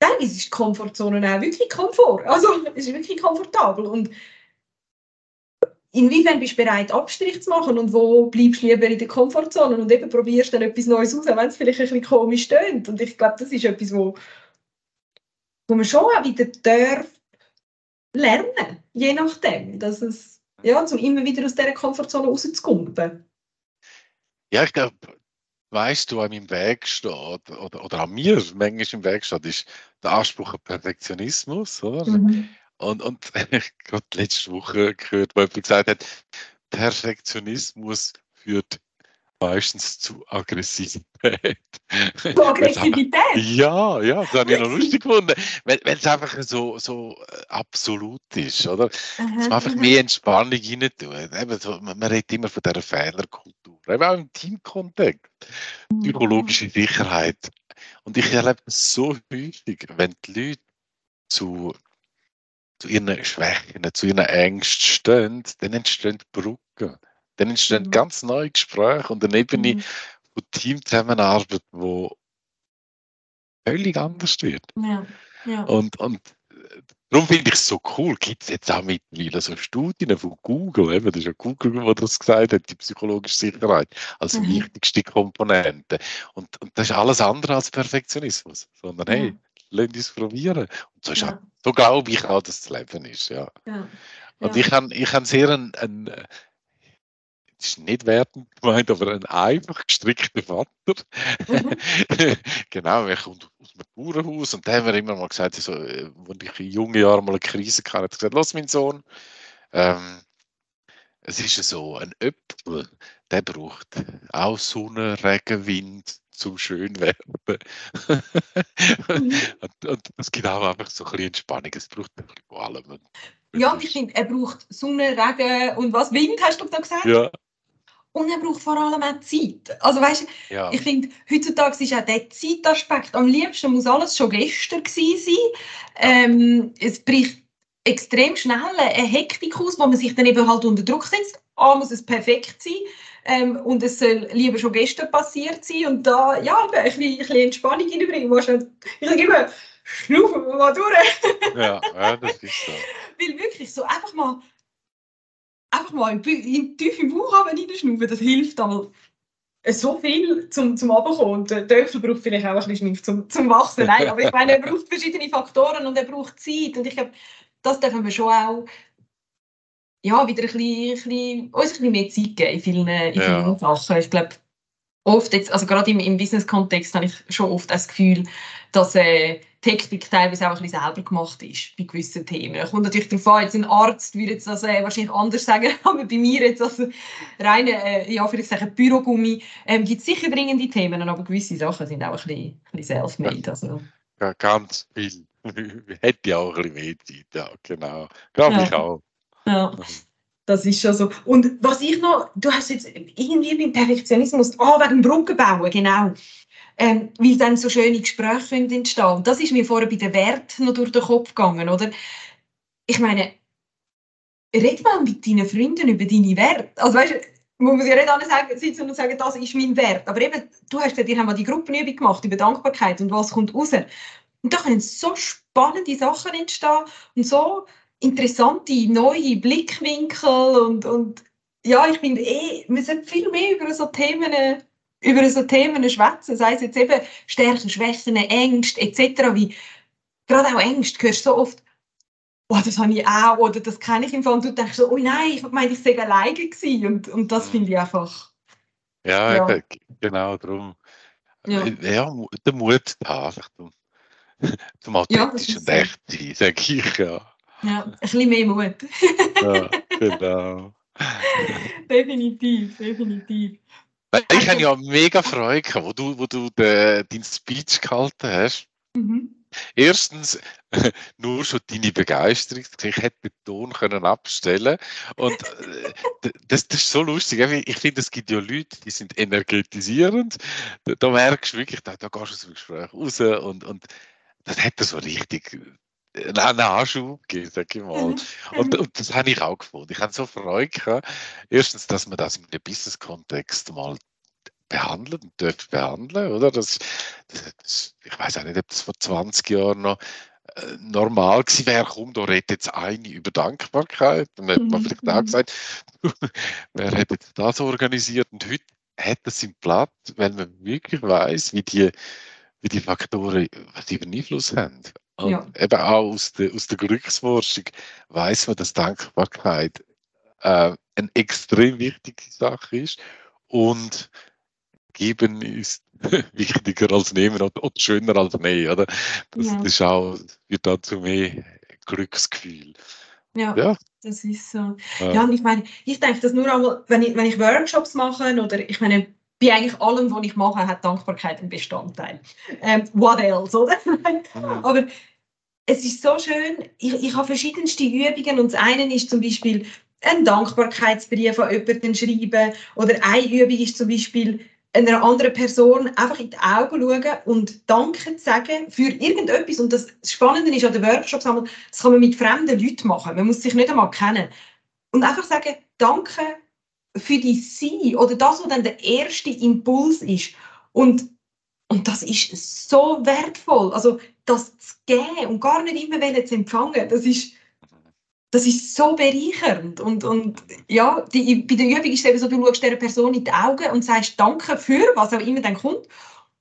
teilweise ist die Komfortzone auch wirklich Komfort. Also, es ist wirklich komfortabel. Und inwiefern bist du bereit, Abstrich zu machen und wo bleibst du lieber in der Komfortzone und eben probierst dann etwas Neues aus, auch wenn es vielleicht ein bisschen komisch tönt. Und ich glaube, das ist etwas, wo, wo man schon auch wieder darf lernen, je nachdem, dass es, ja, um immer wieder aus dieser Komfortzone rauszukommen.
Ja, ich glaube, weißt du, an meinem Weg steht, oder, oder an mir manchmal im Weg steht, ist der Anspruch an Perfektionismus. Oder?
Mhm.
Und, und ich habe gerade letzte Woche gehört, wo jemand gesagt hat, Perfektionismus führt meistens zu Aggressivität.
So Aggressivität.
Ja, ja, das habe ich noch lustig gefunden, weil es einfach so, so äh, absolut ist, oder? Dass man einfach mehr Entspannung rein tut. So, man, man redet immer von dieser Fehlerkultur, eben auch im Teamkontext. Psychologische Sicherheit. Und ich erlebe das so häufig, wenn die Leute zu, zu ihren Schwächen, zu ihren Ängsten stehen, dann entstehen Brücken. Dann entstehen
Mhm.
ganz neue Gespräche und eine Ebene
Mhm.
von Teamzusammenarbeit, die völlig anders wird.
Ja, ja.
Und, und darum finde ich es so cool. Gibt es jetzt auch mittlerweile so Studien von Google, eben, das ist ja Google, der das gesagt hat, die psychologische Sicherheit als
Mhm.
wichtigste Komponente. Und, und das ist alles andere als Perfektionismus, sondern hey. Lass uns probieren. Und so, ist
Ja.
auch, so glaube ich auch, dass das Leben ist. Ja.
Ja.
Und
Ja.
ich habe ich hab sehr einen, einen das ist nicht wertend gemeint, aber einen einfach gestrickten Vater.
Mhm.
genau, er kommt aus einem Bauernhaus und da haben wir immer mal gesagt, so, äh, als ich in jungen Jahren mal eine Krise hatte, hat er gesagt, lass mein Sohn, ähm, es ist ja so, ein Äpfel, der braucht auch Sonne, Regen, Wind zum schön werden.
Mhm.
und, und es gibt auch einfach so ein bisschen Entspannung, es braucht ein bisschen von allem.
ja, ich finde, er braucht Sonne, Regen und was? Wind, hast du noch gesagt?
Ja,
Und er braucht vor allem auch Zeit. Also weißt,
Ja.
ich finde, heutzutage ist auch der Zeitaspekt, am liebsten muss alles schon gestern gewesen sein. Ähm, es bricht extrem schnell eine Hektik aus, wo man sich dann eben halt unter Druck setzt. A, muss es perfekt sein ähm, und es soll lieber schon gestern passiert sein und da, ja, eben ein bisschen, ein bisschen Entspannung reinbringen. Schnell- Ich sage immer, schnaufen wir mal durch.
Ja, ja, das ist so.
Weil wirklich so einfach mal, einfach mal in, in tief im Bauch reinschnaufen, das hilft einmal so viel zum, zum Runterkommen. Und der Teufel braucht vielleicht auch ein bisschen zum, zum Wachsen. Nein, aber ich meine, er braucht verschiedene Faktoren und er braucht Zeit. Und ich glaube, das dürfen wir schon auch ja, wieder ein bisschen, ein bisschen, uns ein bisschen mehr Zeit geben in vielen, in
Ja.
vielen Sachen. Ich glaube, oft jetzt, also gerade im, im Business-Kontext habe ich schon oft das Gefühl, dass äh, Hektik teilweise auch ein bisschen selber gemacht ist bei gewissen Themen. Es kommt natürlich darauf an, jetzt ein Arzt würde jetzt das äh, wahrscheinlich anders sagen, aber bei mir jetzt als reine, äh, ja, vielleicht sagen Bürogummi, ähm, gibt es sicher dringende Themen, aber gewisse Sachen sind auch ein bisschen, ein bisschen self-made. Also,
Ja, ganz viel. Hätte ich auch ein bisschen mehr Zeit, ja, genau. Glaube ich
Ja.
auch.
Ja. Das ist schon so. Und was ich noch, du hast jetzt irgendwie beim Perfektionismus, ah, wegen Brücken bauen, genau. Ähm, weil dann so schöne Gespräche können entstehen. Das ist mir vorher bei den Werten noch durch den Kopf gegangen, oder? Ich meine, red mal mit deinen Freunden über deine Werte. Also weißt du, man muss ja nicht alle sagen, sitzen und sagen, das ist mein Wert. Aber eben, du hast ja, dir haben wir die Gruppenübung gemacht über Dankbarkeit und was kommt raus. Und da können so spannende Sachen entstehen und so interessante neue Blickwinkel und, und ja, ich finde eh, wir sollten viel mehr über so Themen, äh, über so Themen schwätzen, sei es jetzt eben Stärken, Schwächen, Ängste etc. Wie, gerade auch Ängste, hörst du so oft, oh, das habe ich auch oder das kenne ich im Fall und du denkst so, oh nein, ich meine, ich sei alleine gewesen und, und das finde ich einfach,
Ja,
Ja.
Genau darum.
Ja.
Ja, mu- der Mut da, einfach zum, zum
Ja, das
authentisch
ist
und
so.
echt sein, sage ich ja.
Ja, ein bisschen mehr Mut.
ja genau.
definitiv, definitiv.
Ich
Also-
habe ja mega Freude gehabt, wo du, wo du den, deinen Speech gehalten hast.
Mhm.
Erstens, nur schon deine Begeisterung. Ich hätte den Ton können abstellen Und äh, das, das ist so lustig. Ich ich finde, es gibt ja Leute, die sind energetisierend. Da, da merkst du wirklich, da, da gehst du aus dem Gespräch raus und, und das hat so richtig einen einen Anschub gegeben, sag ich mal. Und, und das habe ich auch gefunden. Ich habe so Freude gehabt. Erstens, dass man das in einem Business-Kontext mal behandeln und dürfen behandeln, oder? Das, das, das, ich weiß auch nicht, ob das vor 20 Jahren noch äh, normal gewesen wäre. Komm, da redet jetzt eine über Dankbarkeit. Dann hätte man
Mhm,
vielleicht auch
mhm.
gesagt, wer hat jetzt das organisiert? Und heute hat es seinen Platz, weil man wirklich weiß, wie die, wie die Faktoren was die einen Einfluss haben. Und
Ja.
eben auch aus der, aus der Glücksforschung weiß man, dass Dankbarkeit äh, eine extrem wichtige Sache ist und geben ist wichtiger als nehmen oder, oder schöner als nehmen, oder? Das,
Ja.
das ist auch, wird dann zu mehr Glücksgefühl.
Ja,
Ja.
das ist so.
Äh,
Ja, und ich meine, ich denke das nur einmal, wenn ich, wenn ich Workshops mache oder ich meine, bei eigentlich allem, was ich mache, hat Dankbarkeit einen Bestandteil. Ähm, what else, oder?
mhm.
Aber es ist so schön, ich, ich habe verschiedenste Übungen und das eine ist zum Beispiel einen Dankbarkeitsbrief an jemanden schreiben oder eine Übung ist zum Beispiel einer anderen Person einfach in die Augen schauen und Danke zu sagen für irgendetwas. Und das Spannende ist an den Workshops, das kann man mit fremden Leuten machen. Man muss sich nicht einmal kennen. Und einfach sagen, danke für die Sein oder das, was dann der erste Impuls ist. Und, und das ist so wertvoll. Also das zu geben und gar nicht immer wollen zu empfangen, das ist, das ist so bereichernd. Und, und ja, die, bei der Übung ist es eben so, du schaust dieser Person in die Augen und sagst Danke für, was auch immer dann kommt.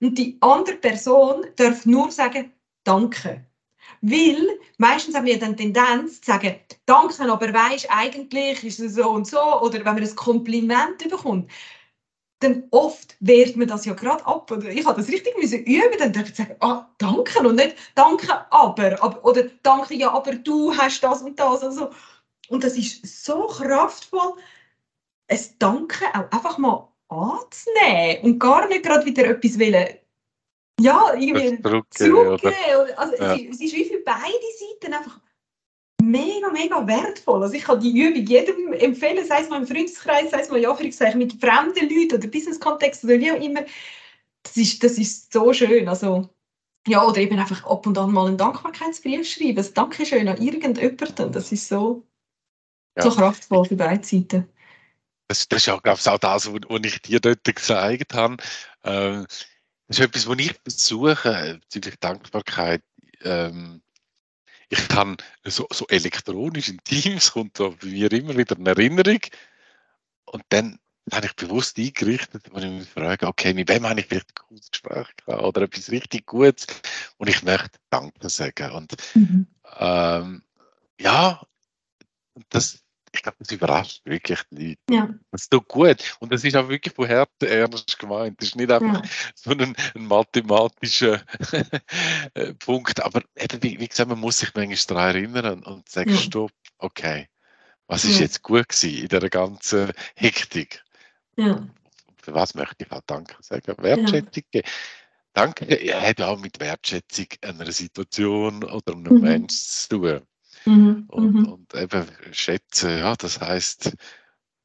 Und die andere Person darf nur sagen Danke. Weil meistens haben wir dann die Tendenz zu sagen, Danke, aber weisst, eigentlich ist es so und so. Oder wenn man ein Kompliment bekommt, dann oft wehrt man das ja gerade ab. Oder ich habe das richtig müssen üben, dann darf ich sagen, ah, danke und nicht danke, aber. Oder danke, ja, aber du hast das und das. Also, und das ist so kraftvoll, ein Danke auch einfach mal anzunehmen und gar nicht gerade wieder etwas wollen. Ja, irgendwie zurückgeben.
Oder-
Also
Ja.
es, ist, wie für beide Seiten einfach mega, mega wertvoll. Also ich kann die Übung jedem empfehlen, sei es mal im Freundeskreis, sei es mal in mit fremden Leuten oder Business-Kontext oder wie auch immer. Das ist, das ist so schön. Also, ja, oder eben einfach ab und an mal einen Dankbarkeitsbrief schreiben. Das Dankeschön an irgendjemanden. Das ist so, ja. so kraftvoll für beide Seiten.
Das, das ist ja, glaube ich, auch das, was ich dir dort gezeigt habe. Ähm, das ist etwas, was ich versuche, bezüglich Dankbarkeit. Ähm, ich kann so, so elektronisch in Teams kommt da bei mir immer wieder eine Erinnerung und dann habe ich bewusst eingerichtet, wo ich mich frage, okay, mit wem habe ich vielleicht ein gutes Gespräch gehabt oder etwas richtig Gutes und ich möchte Danke sagen. Und mhm. ähm, ja, das, ich glaube, das überrascht wirklich die Leute. Ja. Das tut gut. Und das ist auch wirklich von Herzen ernst gemeint. Das ist nicht einfach ja. so ein, ein mathematischer äh, Punkt. Aber eben, wie, wie, gesagt, man muss sich manchmal daran erinnern und sagen, ja. stopp, okay, was ist jetzt gut gewesen in dieser ganzen Hektik? Ja. Für was möchte ich auch Danke sagen? Wertschätzung geben. Danke hat auch mit Wertschätzung einer Situation oder einem mhm. Menschen zu tun. Mhm. Und, mhm. und, eben schätzen, ja, das heißt,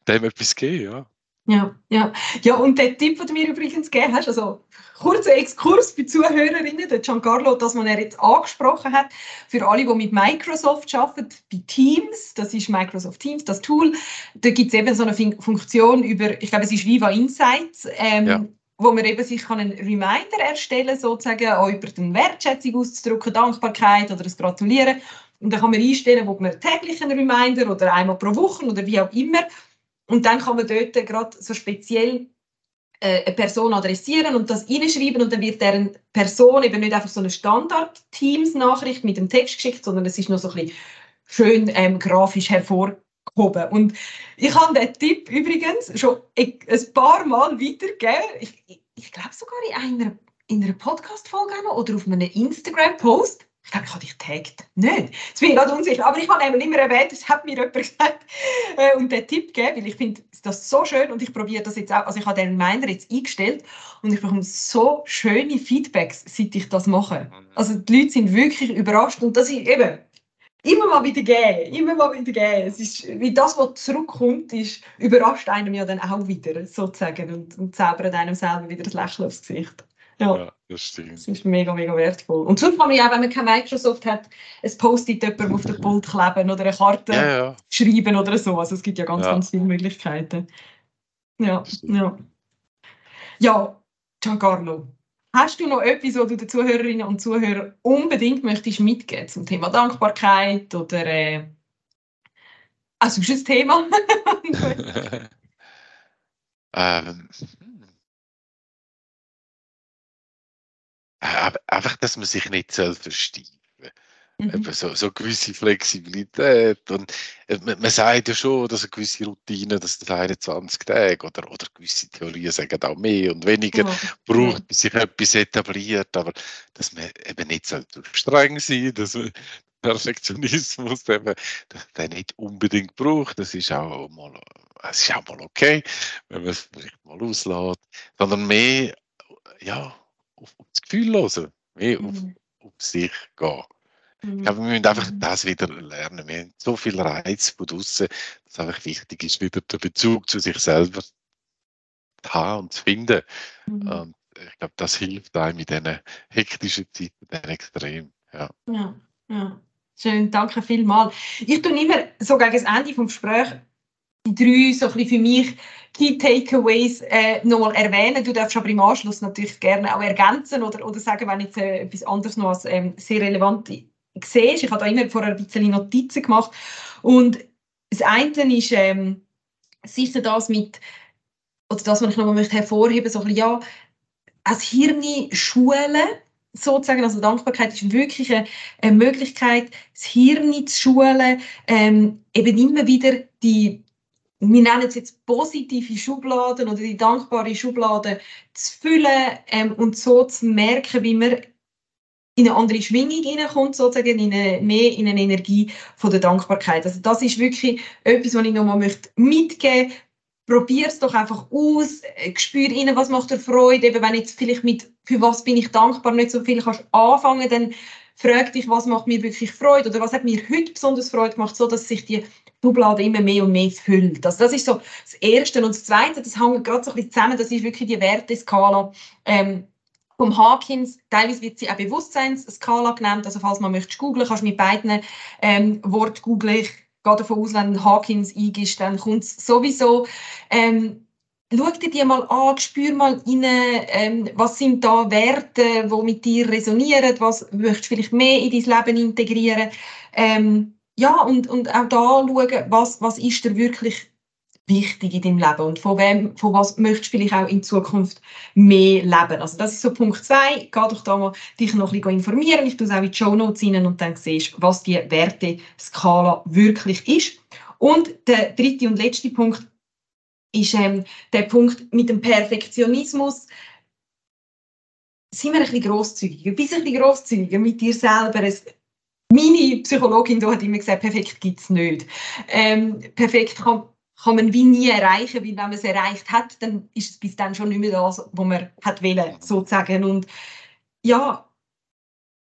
dem etwas geben, ja.
Ja, ja. Ja, und der Tipp, den du mir übrigens gegeben hast, also kurzer Exkurs bei Zuhörerinnen, der Giancarlo, das, was er jetzt angesprochen hat, für alle, die mit Microsoft arbeiten, bei Teams, das ist Microsoft Teams, das Tool, da gibt es eben so eine Funktion über, ich glaube, es ist Viva Insights, ähm, ja. wo man eben sich kann einen Reminder erstellen sozusagen, auch über die Wertschätzung auszudrücken, Dankbarkeit oder das Gratulieren. Und dann kann man einstellen, wo man täglich einen Reminder oder einmal pro Woche oder wie auch immer. Und dann kann man dort gerade so speziell äh, eine Person adressieren und das reinschreiben und dann wird deren Person eben nicht einfach so eine Standard-Teams-Nachricht mit dem Text geschickt, sondern es ist noch so ein bisschen schön ähm, grafisch hervorgehoben. Und ich habe den Tipp übrigens schon ein paar Mal weitergegeben. Ich, ich, ich glaube sogar in einer, in einer Podcast-Folge oder auf einem Instagram-Post. Ich glaube, ich habe dich getaggt. Nicht. Jetzt bin ich gerade unsicher. Aber ich habe eben immer erwähnt, das hat mir jemand gesagt. Äh, und den Tipp gegeben, weil ich finde das so schön und ich probiere das jetzt auch. Also ich habe den Reminder jetzt eingestellt und ich bekomme so schöne Feedbacks, seit ich das mache. Also die Leute sind wirklich überrascht und das ist eben immer mal wieder geben, immer mal wieder geben. Es ist, wie das, was zurückkommt, ist, überrascht einem ja dann auch wieder, sozusagen, und, und zaubert einem selber wieder das Lächeln aufs Gesicht. Ja. ja. das stimmt. Das ist mega, mega wertvoll. Und sonst kann man ja auch, wenn man kein Microsoft hat, ein Post-it jemandem auf den Pult kleben oder eine Karte ja, ja. schreiben oder so. Also es gibt ja ganz, ganz viele Möglichkeiten. Ja, ja. Ja, Giancarlo, hast du noch etwas, was du den Zuhörerinnen und Zuhörern unbedingt möchtest mitgeben zum Thema Dankbarkeit oder äh, also ist ein Thema?
ähm, einfach, dass man sich nicht versteifen Mhm. So, so gewisse Flexibilität. Und äh, man, man, sagt ja schon, dass eine gewisse Routine, dass das 21 Tage oder, oder gewisse Theorien sagen auch mehr und weniger ja. braucht, bis sich etwas etabliert. Aber dass man eben nicht so streng sein dass man Perfektionismus eben, dass der nicht unbedingt braucht. Das ist auch mal, es ist auch mal okay, wenn man es vielleicht mal auslässt, sondern mehr ja, auf, auf das Gefühl hören, mehr auf, mhm. auf sich gehen. Mhm. Ich glaube, wir müssen einfach mhm. das wieder lernen. Wir haben so viel Reiz von draußen, dass es einfach wichtig ist, wieder den Bezug zu sich selber zu haben und zu finden. Mhm. Und ich glaube, das hilft einem in diesen hektischen Zeiten extrem. Ja.
ja, ja. Schön, danke vielmals. Ich tue immer so gegen das Ende des Gesprächs drei so ein für mich Key Takeaways äh, nochmal erwähnen. Du darfst aber im Anschluss natürlich gerne auch ergänzen oder, oder sagen, wenn jetzt äh, etwas anderes noch als ähm, sehr relevant siehst. Ich habe da immer vorher ein bisschen Notizen gemacht. Und das eine ist ähm, sicher das mit, oder das, was ich noch mal hervorheben möchte, so ein bisschen, ja, als Hirn schulen, sozusagen, also Dankbarkeit ist wirklich eine, eine Möglichkeit, das Hirn zu schulen, ähm, eben immer wieder die wir nennen es jetzt positive Schubladen oder die dankbare Schublade zu füllen ähm, und so zu merken, wie man in eine andere Schwingung hineinkommt, sozusagen in eine, mehr in eine Energie von der Dankbarkeit. Also das ist wirklich etwas, was ich nochmal möchte mitgeben möchte. Probier es doch einfach aus, spür rein, was macht dir Freude, eben wenn jetzt vielleicht mit, für was bin ich dankbar, nicht so viel kannst anfangen, dann frag dich, was macht mir wirklich Freude oder was hat mir heute besonders Freude gemacht, so dass sich die Schublade immer mehr und mehr füllt. Also das ist so das Erste. Und das Zweite, das hängt gerade so ein bisschen zusammen, das ist wirklich die Werteskala ähm, vom Hawkins. Teilweise wird sie auch Bewusstseinsskala genannt. Also falls man möchte googeln, kannst du mit beiden ähm, Worten googeln. Ich gehe davon aus, wenn Hawkins eingibst, dann kommt es sowieso. Ähm, schau dir die mal an, spür mal rein, ähm, was sind da Werte, die mit dir resonieren, was möchtest du vielleicht mehr in dein Leben integrieren. Ähm, ja, und, und auch da schauen, was, was ist dir wirklich wichtig in deinem Leben und von wem, von was möchtest du vielleicht auch in Zukunft mehr leben. Also das ist so Punkt zwei. Geh doch da mal dich noch ein bisschen informieren. Ich tue es auch in die Show Notes rein und dann siehst was die Werteskala wirklich ist. Und der dritte und letzte Punkt ist ähm, der Punkt mit dem Perfektionismus. Sind wir ein bisschen grosszügiger, ein bisschen grosszügiger mit dir selber. Es, meine Psychologin hat immer gesagt, perfekt gibt es nicht. Ähm, perfekt kann, kann man wie nie erreichen, weil wenn man es erreicht hat, dann ist es bis dann schon nicht mehr das, was man hat wollen, sozusagen. Und ja,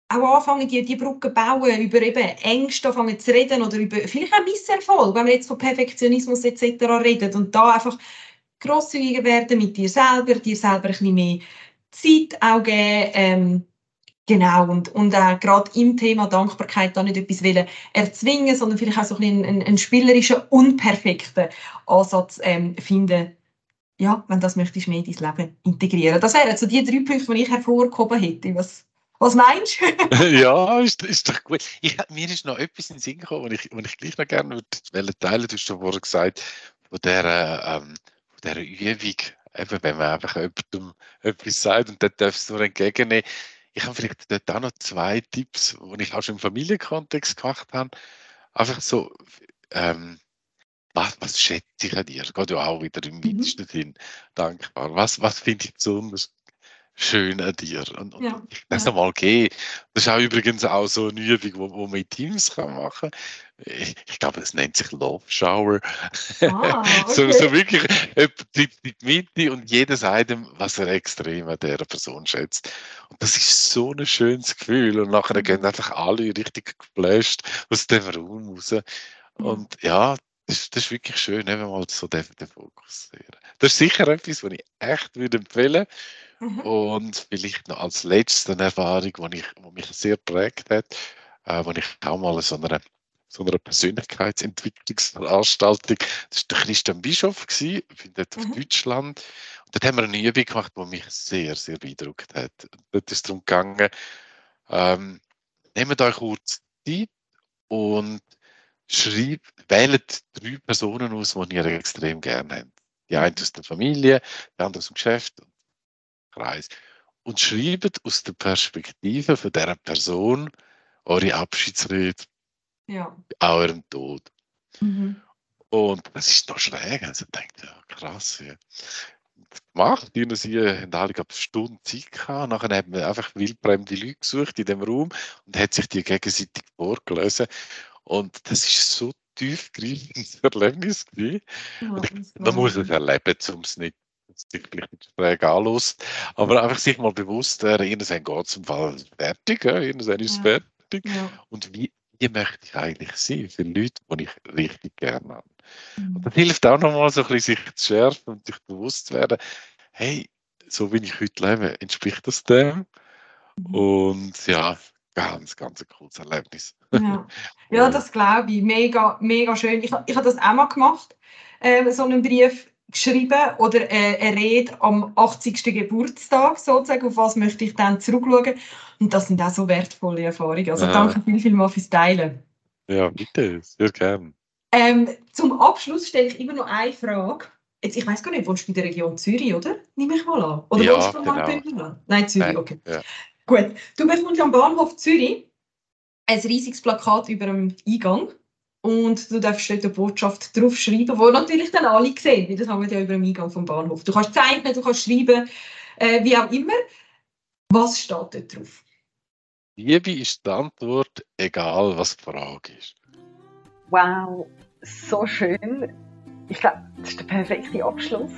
auch anfangen, die, die Brücke bauen, über eben Ängste anfangen zu reden oder über vielleicht auch Misserfolg, wenn wir jetzt von Perfektionismus etc. reden und da einfach grosszügiger werden mit dir selber, dir selber ein bisschen mehr Zeit auch geben, ähm, Genau, und, und äh, gerade im Thema Dankbarkeit da nicht etwas wollen erzwingen, sondern vielleicht auch so ein bisschen einen, einen spielerischen, unperfekten Ansatz ähm, finden, ja, wenn das möchtest, mehr in dein Leben integrieren. Das wären so die drei Punkte, die ich hervorgehoben hätte. Was, was meinst du?
ja, ist, ist doch gut. Ich, mir ist noch etwas in den Sinn gekommen, was ich, was ich gleich noch gerne würde teilen Du hast schon vorher gesagt, von dieser, ähm, von dieser Übung, eben, wenn man einfach jemandem etwas sagt und dann darfst du nur entgegennehmen ich habe vielleicht dort auch noch zwei Tipps, die ich auch schon im Familienkontext gemacht habe. Einfach so, ähm, was, was schätze ich an dir? Geht ja auch wieder im mhm. weitesten Sinn dankbar. Was, was finde ich besonders schön an dir. Und, und ja. das ja. einmal gehen. Das ist auch übrigens auch so eine Übung, die wo man in Teams kann machen kann. Ich, ich, glaube, es nennt sich Love Shower. Ah, okay. so, so wirklich die, die Mitte und jeder sagt ihm, was er extrem an dieser Person schätzt. Und das ist so ein schönes Gefühl. Und nachher mhm. gehen einfach alle richtig geflasht aus dem Raum raus. Und ja, das, das, ist wirklich schön, wenn man mal so den, den Fokus sehen. Das ist sicher etwas, was ich echt würde empfehlen würde Mhm. Und vielleicht noch als letzte Erfahrung, die, ich, die mich sehr prägt hat, äh, wo ich auch mal so einer, so einer Persönlichkeitsentwicklungsveranstaltung, das war der Christian Bischof, gewesen, dort mhm. auf Deutschland. Und dort haben wir eine Übung gemacht, die mich sehr, sehr beeindruckt hat. Und dort ist es darum gegangen, ähm, nehmt euch kurz Zeit und schreibt, wählt drei Personen aus, die ihr extrem gerne habt. Die eine aus der Familie, die andere aus dem Geschäft Kreis. Und schreibt aus der Perspektive von dieser Person eure Abschiedsrede ja. an eurem Tod. Mhm. Und das ist doch schräg. Also denkt ja, krass. Ja. Gemacht, die sie haben alle eine Stunde Zeit gehabt. Nachher haben wir einfach wildfremde Leute gesucht in dem Raum und hat sich die gegenseitig vorgelesen. Und das ist so tiefgreifendes Erlebnis gewesen. Ja, man muss es erleben, um es nicht sich vielleicht nicht schräg anlässt, aber einfach sich mal bewusst, äh, irgendwann geht es im Fall fertig, ja, irgendwann ist es ja. fertig. Ja. Und wie, wie möchte ich eigentlich sein für Leute, die ich richtig gerne habe? Mhm. Und das hilft auch nochmal so ein bisschen sich zu schärfen und sich bewusst zu werden, hey, so wie ich heute lebe, entspricht das dem? Mhm. Und ja, ganz, ganz ein cooles Erlebnis.
Ja, ja das glaube ich. Mega, mega schön. Ich, ich habe das auch mal gemacht, äh, so einen Brief geschrieben oder äh, eine Rede am 80. Geburtstag sozusagen, auf was möchte ich dann zurückschauen. Und das sind auch so wertvolle Erfahrungen. Also ja. danke viel, viel mal fürs Teilen.
Ja, bitte, sehr gern.
Ähm, zum Abschluss stelle ich immer noch eine Frage. Jetzt, ich weiß gar nicht, wohnst du in der Region Zürich, oder? Nehme ich mal an. Oder
ja,
wohnst
du genau.
Nein, Zürich, okay. Ja. Gut. Du bekommst am Bahnhof Zürich ein riesiges Plakat über dem Eingang und du darfst dort eine Botschaft draufschreiben, die natürlich dann alle sehen, weil das haben wir ja über den Eingang vom Bahnhof. Du kannst zeichnen, du kannst schreiben, äh, wie auch immer. Was steht dort drauf?
Liebe ist die Antwort, egal was die Frage ist.
Wow, so schön. Ich glaube, das ist der perfekte Abschluss.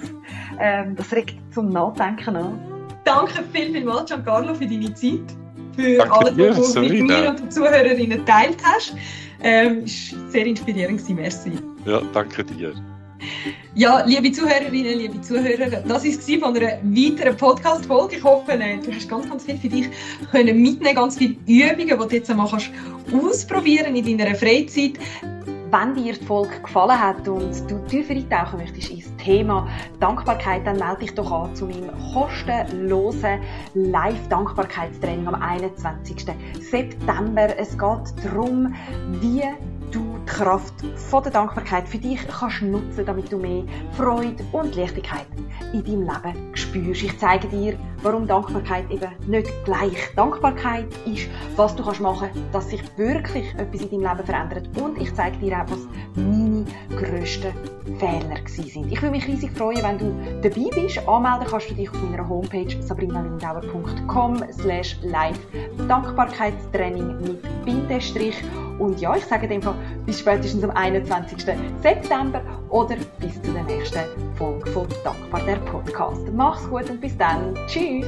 Ähm, das regt zum Nachdenken an.
Danke viel, vielmals, Giancarlo, für deine Zeit für
Danke
alles, was du mit mir und den Zuhörerinnen geteilt hast. Ähm, es war sehr inspirierend, gewesen. merci.
Ja, danke dir.
Ja, liebe Zuhörerinnen, liebe Zuhörer, das war es von einer weiteren Podcast-Folge. Ich hoffe, äh, du hast ganz, ganz viel für dich können mitnehmen, ganz viele Übungen, die du jetzt einmal kannst ausprobieren in deiner Freizeit.
Wenn dir die Folge gefallen hat und du tiefer eintauchen möchtest ins Thema Dankbarkeit, dann melde dich doch an zu meinem kostenlosen Live-Dankbarkeitstraining am 21. September. Es geht darum, wie du die Kraft von der Dankbarkeit für dich kannst nutzen, damit du mehr Freude und Leichtigkeit in deinem Leben spürst. Ich zeige dir, warum Dankbarkeit eben nicht gleich Dankbarkeit ist, was du kannst machen, dass sich wirklich etwas in deinem Leben verändert und ich zeige dir auch, was meine grössten Fehler sind. Ich würde mich riesig freuen, wenn du dabei bist. Anmelden kannst du dich auf meiner Homepage sabrinalindauer.com slash live Dankbarkeitstraining mit Bindestrich und ja, ich sage dem bis spätestens am 21. September oder bis zu der nächsten Folge von Dankbar der Podcast. Mach's gut und bis dann. Tschüss!